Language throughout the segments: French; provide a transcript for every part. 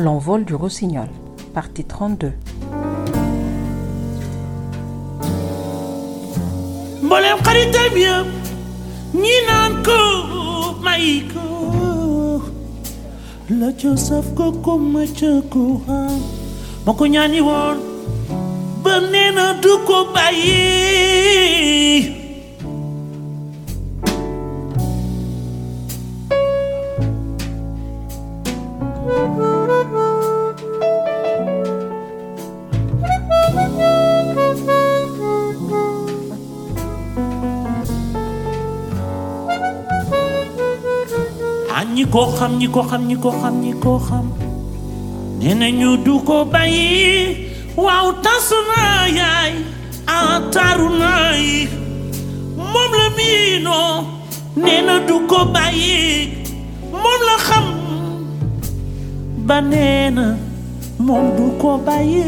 L'envol du rossignol, partie 32. mboolem xaritam yëpp ñi naan ko may ko la ca saf ko ko ma ca ko xam ma ko ñaani du ko bàyyi ko xam ñi ko xam ñi ko xam ñi ko xam. Nee nañu du ko bàyyi. Waaw tasu naa yaay ah taaru naa yi. Moom la miinoo nee na du ko bàyyi. Moom la xam. Ba nee na moom du ko bàyyi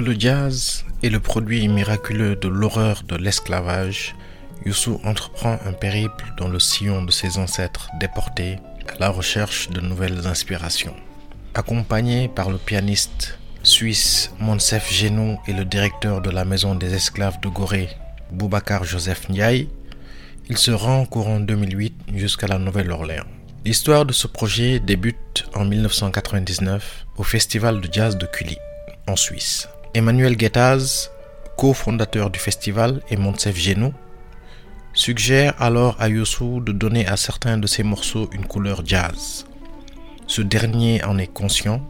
le jazz est le produit miraculeux de l'horreur de l'esclavage, Youssou entreprend un périple dans le sillon de ses ancêtres déportés à la recherche de nouvelles inspirations. Accompagné par le pianiste suisse Monsef Genou et le directeur de la maison des esclaves de Gorée, Boubacar Joseph Ndiaye, il se rend courant 2008 jusqu'à la Nouvelle-Orléans. L'histoire de ce projet débute en 1999 au Festival de jazz de Cully, en Suisse. Emmanuel Guettaz, cofondateur du festival, et Monsef Genou, suggère alors à Youssou de donner à certains de ses morceaux une couleur jazz. Ce dernier en est conscient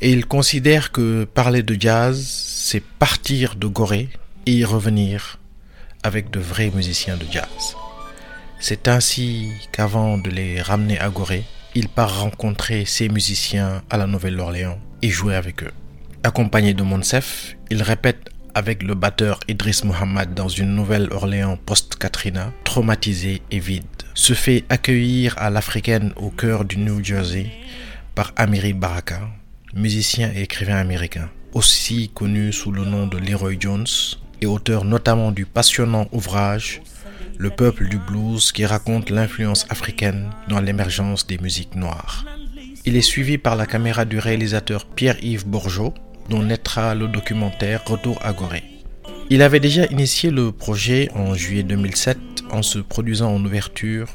et il considère que parler de jazz, c'est partir de Gorée et y revenir avec de vrais musiciens de jazz. C'est ainsi qu'avant de les ramener à Gorée, il part rencontrer ces musiciens à la Nouvelle-Orléans et jouer avec eux. Accompagné de Monsef, il répète avec le batteur Idriss Mohamed dans une Nouvelle-Orléans post-Katrina, traumatisée et vide. Se fait accueillir à l'africaine au cœur du New Jersey par Amiri Baraka, musicien et écrivain américain, aussi connu sous le nom de Leroy Jones et auteur notamment du passionnant ouvrage Le peuple du blues qui raconte l'influence africaine dans l'émergence des musiques noires. Il est suivi par la caméra du réalisateur Pierre-Yves Bourgeot, dont naîtra le documentaire Retour à Gorée. Il avait déjà initié le projet en juillet 2007 en se produisant en ouverture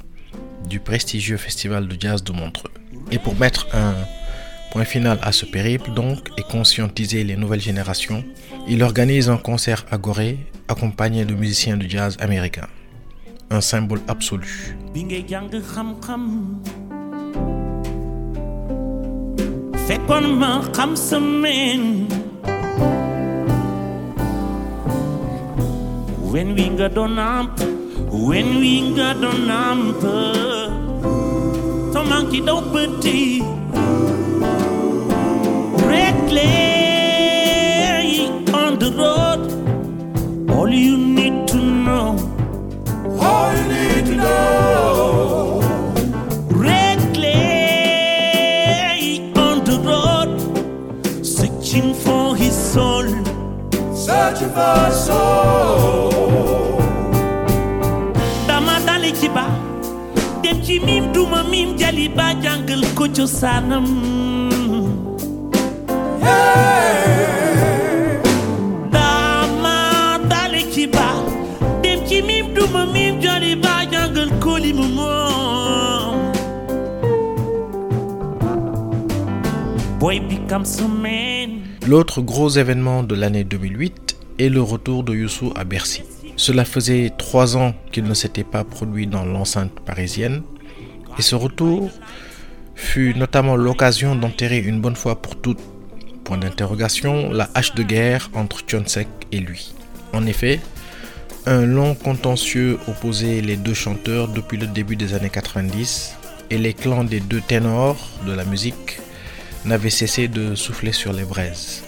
du prestigieux festival de jazz de Montreux. Et pour mettre un point final à ce périple donc et conscientiser les nouvelles générations, il organise un concert à Gorée accompagné de musiciens de jazz américains. Un symbole absolu. فكن ما خمسة من When we got on amp, when we got on amp, to monkey don't pity. Red clay on the road, all you need to know, all you need to know. Dem duma mim dem duma mim. Boy becomes a man. L'autre gros événement de l'année 2008 est le retour de Youssou à Bercy. Cela faisait trois ans qu'il ne s'était pas produit dans l'enceinte parisienne et ce retour fut notamment l'occasion d'enterrer une bonne fois pour toutes, point d'interrogation, la hache de guerre entre Tchonsek et lui. En effet, un long contentieux opposait les deux chanteurs depuis le début des années 90 et les clans des deux ténors de la musique n'avaient cessé de souffler sur les braises.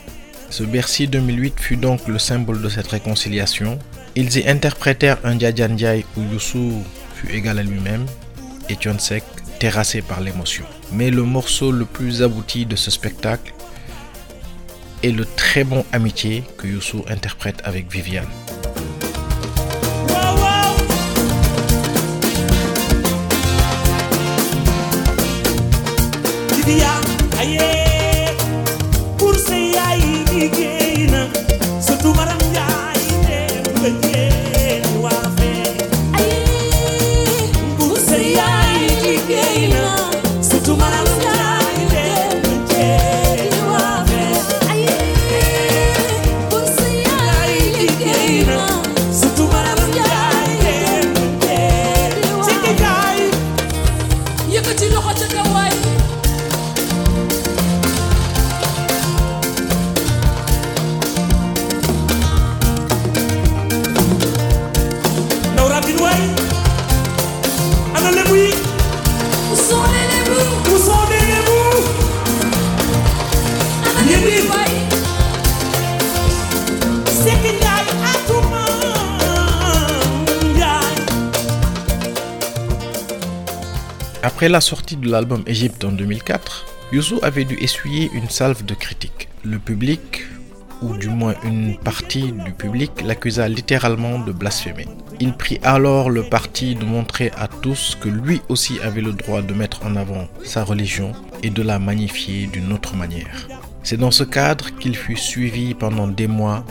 Ce Bercy 2008 fut donc le symbole de cette réconciliation. Ils y interprétèrent un Ndiaye où Youssou fut égal à lui-même et Thione Seck terrassés par l'émotion. Mais le morceau le plus abouti de ce spectacle est le très bon Amitié que Youssou interprète avec Viviane. Après la sortie de l'album Égypte en 2004, Youssou avait dû essuyer une salve de critiques. Le public, ou du moins une partie du public, l'accusa littéralement de blasphémer. Il prit alors le parti de montrer à tous que lui aussi avait le droit de mettre en avant sa religion et de la magnifier d'une autre manière. C'est dans ce cadre qu'il fut suivi pendant des mois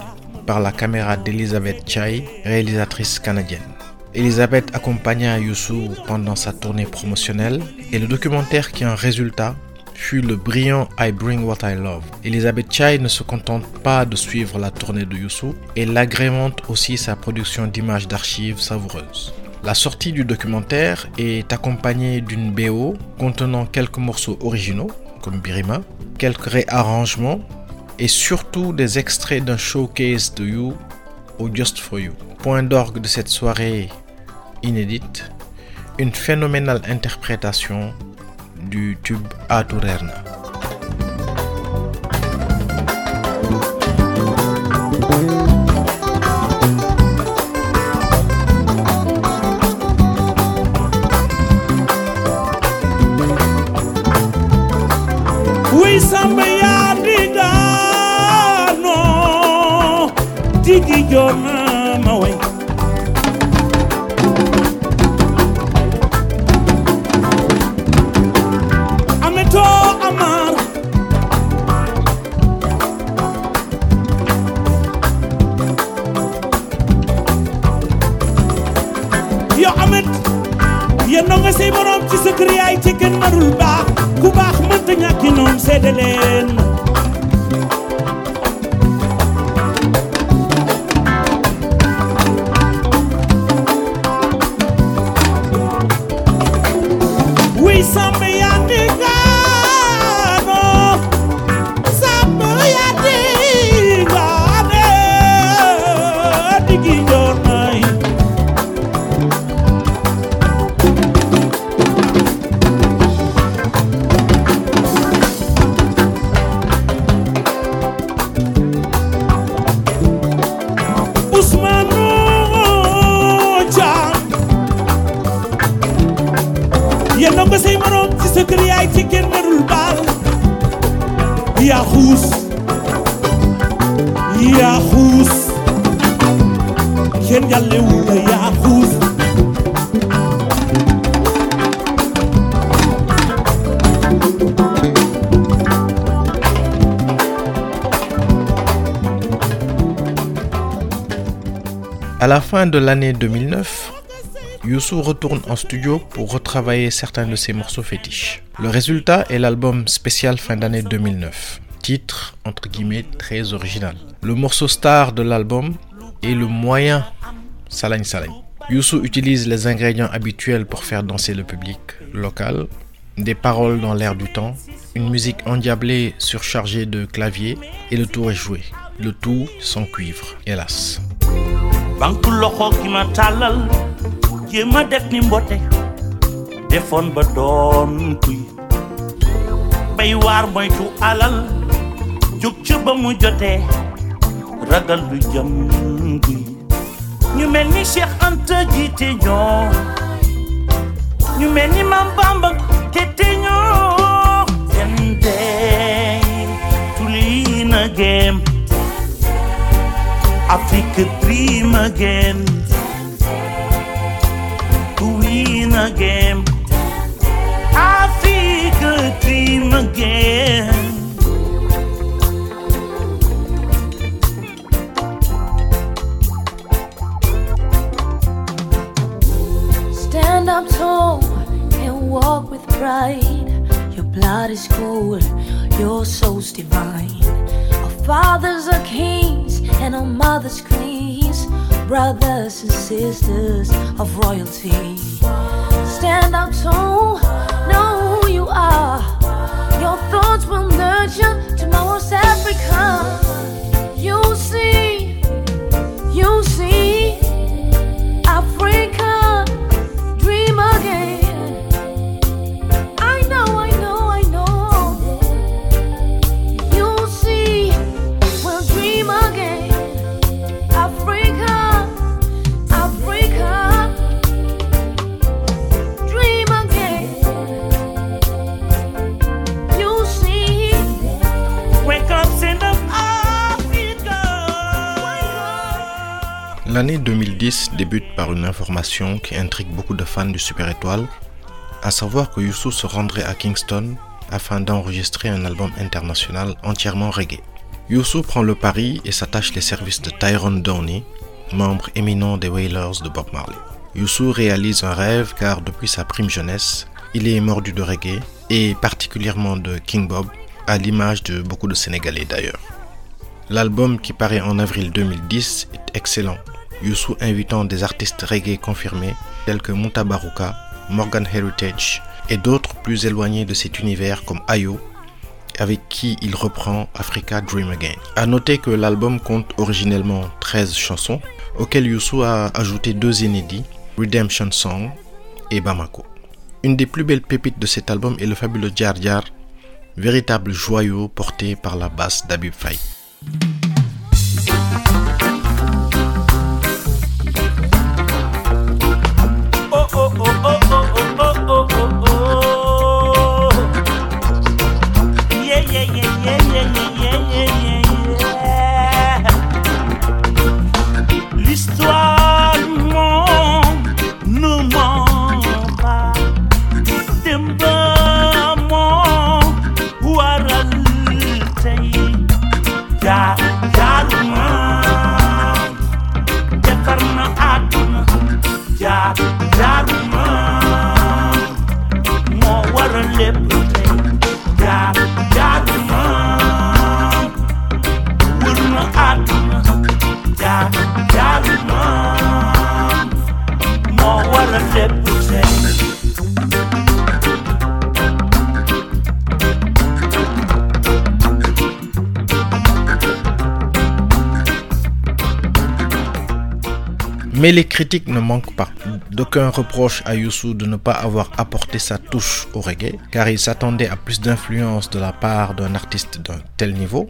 par la caméra d'Elizabeth Chai, réalisatrice canadienne. Elisabeth accompagna Youssou pendant sa tournée promotionnelle et le documentaire qui en résulta fut le brillant I Bring What I Love. Elisabeth Chai ne se contente pas de suivre la tournée de Youssou, elle agrémente aussi sa production d'images d'archives savoureuses. La sortie du documentaire est accompagnée d'une BO contenant quelques morceaux originaux, comme Birima, quelques réarrangements et surtout des extraits d'un showcase de You Just For You. Point d'orgue de cette soirée inédite, une phénoménale interprétation du tube Aturerna. your mama. Ameto amar. Yo amet, yo nonga say borom ci sa kriay ci ken marul ba. À la fin de l'année 2009, Youssou retourne en studio pour retravailler certains de ses morceaux fétiches. Le résultat est l'album spécial fin d'année 2009, titre entre guillemets très original. Le morceau star de l'album est le moyen Salagne Salagne. Youssou utilise les ingrédients habituels pour faire danser le public local, des paroles dans l'air du temps, une musique endiablée surchargée de claviers et le tour est joué. Le tout sans cuivre, hélas. Jóg ca ba mu jotee ragal lu jëm guy ñu Cheikh Anta ñoo. Ñu Bamba te ñoo. Lean again dream again to win again Africa dream again blood is cold, your soul's divine. Our fathers are kings and our mothers queens, brothers and sisters of royalty. Stand up tall, know who you are. Your thoughts will nurture tomorrow's Africa. You L'année 2010 débute par une information qui intrigue beaucoup de fans du Super Étoile, à savoir que Youssou se rendrait à Kingston afin d'enregistrer un album international entièrement reggae. Youssou prend le pari et s'attache les services de Tyrone Downey, membre éminent des Wailers de Bob Marley. Youssou réalise un rêve car depuis sa prime jeunesse, il est mordu de reggae et particulièrement de King Bob, à l'image de beaucoup de Sénégalais d'ailleurs. L'album qui paraît en avril 2010 est excellent. Youssou invitant des artistes reggae confirmés tels que Mutabaruka, Morgan Heritage et d'autres plus éloignés de cet univers comme Ayo, avec qui il reprend Africa Dream Again. A noter que l'album compte originellement 13 chansons, auxquelles Youssou a ajouté deux inédits, Redemption Song et Bamako. Une des plus belles pépites de cet album est le fabuleux Jar Jar, véritable joyau porté par la basse d'Abib Faye. Babylon. Mais les critiques ne manquent pas. D'aucuns reprochent à Youssou de ne pas avoir apporté sa touche au reggae, car il s'attendait à plus d'influence de la part d'un artiste d'un tel niveau.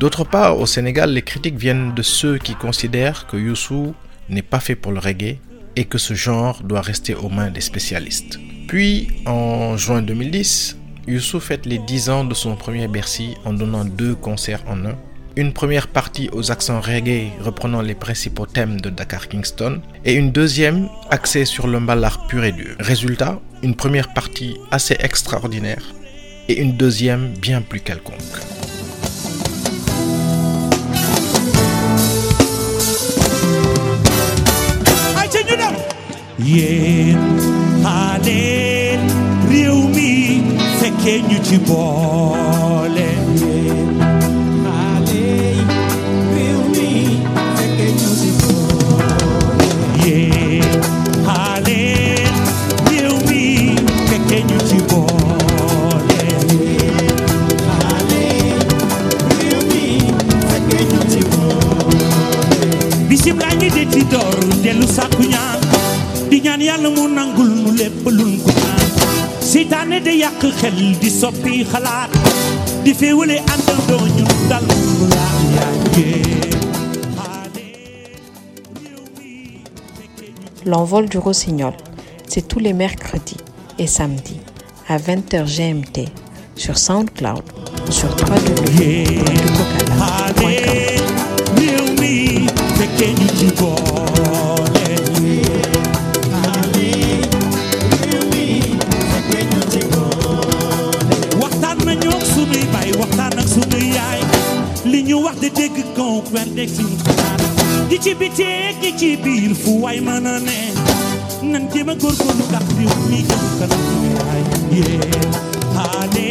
D'autre part, au Sénégal, les critiques viennent de ceux qui considèrent que Youssou n'est pas fait pour le reggae et que ce genre doit rester aux mains des spécialistes. Puis, en juin 2010, Youssou fête les 10 ans de son premier Bercy en donnant deux concerts en un. Une première partie aux accents reggae reprenant les principaux thèmes de Dakar Kingston et une deuxième axée sur le pur et dur. Résultat, une première partie assez extraordinaire et une deuxième bien plus quelconque. ay ca ñu dem yéen xaaleen réew mi fekkee ñu ci boole seytaane de yàq xel di soppi xalaat di féewale àndandoo ñu dal mu laa yàggee L'envol du rossignol, c'est tous les mercredis et samedis à 20h GMT sur SoundCloud ou sur www.dukokalam.com. ñu wax de dégg xalaat di ci biteeg di ci biir fu waay mën a ne. Nan jéem a góorgóorlu ndax réew mi jëm kanam. Yaay